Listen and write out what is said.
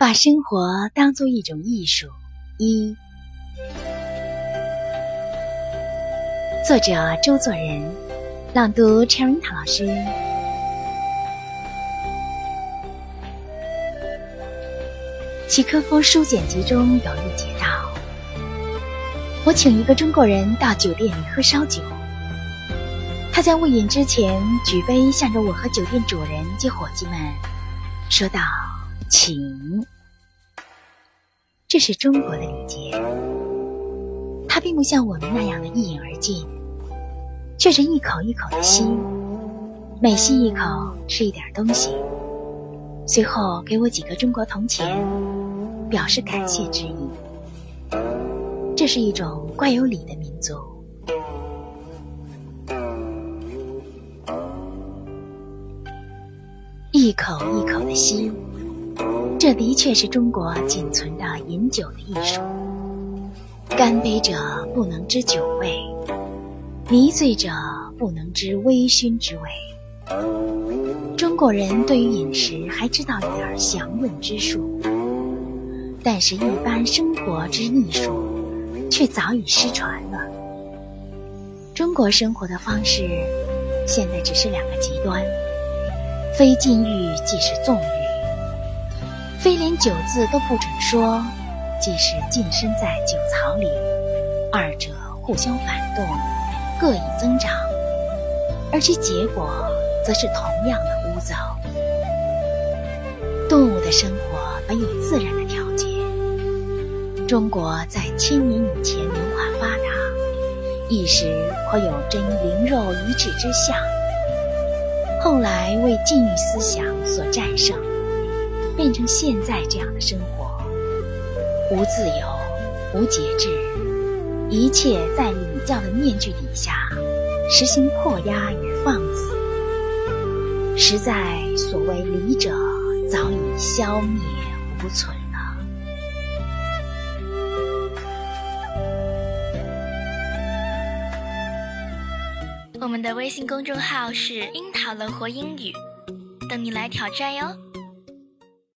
把生活当做一种艺术。一，作者周作人，朗读 Cherry 老师。契诃夫书简集中有一节道：“我请一个中国人到酒店里喝烧酒，他在未饮之前举杯向着我和酒店主人及伙计们说道：‘请。’这是中国的礼节，他并不像我们那样的一饮而尽，却是一口一口的吸，每吸一口吃一点东西。”随后给我几个中国铜钱，表示感谢之意。这是一种怪有礼的民族。一口一口的吸，这的确是中国仅存的饮酒的艺术。干杯者不能知酒味，迷醉者不能知微醺之味。中国人对于饮食还知道一点详论之术，但是，一般生活之艺术却早已失传了。中国生活的方式，现在只是两个极端：非禁欲即是纵欲，非连酒字都不准说，即是近身在酒槽里。二者互相反动，各以增长，而其结果。则是同样的污糟。动物的生活本有自然的调节。中国在千年以前文化发达，一时颇有真灵肉一致之象，后来为禁欲思想所战胜，变成现在这样的生活：无自由，无节制，一切在礼教的面具底下，实行迫压与放肆。实在，所谓礼者早已消灭无存了。我们的微信公众号是“樱桃乐活英语”，等你来挑战哟。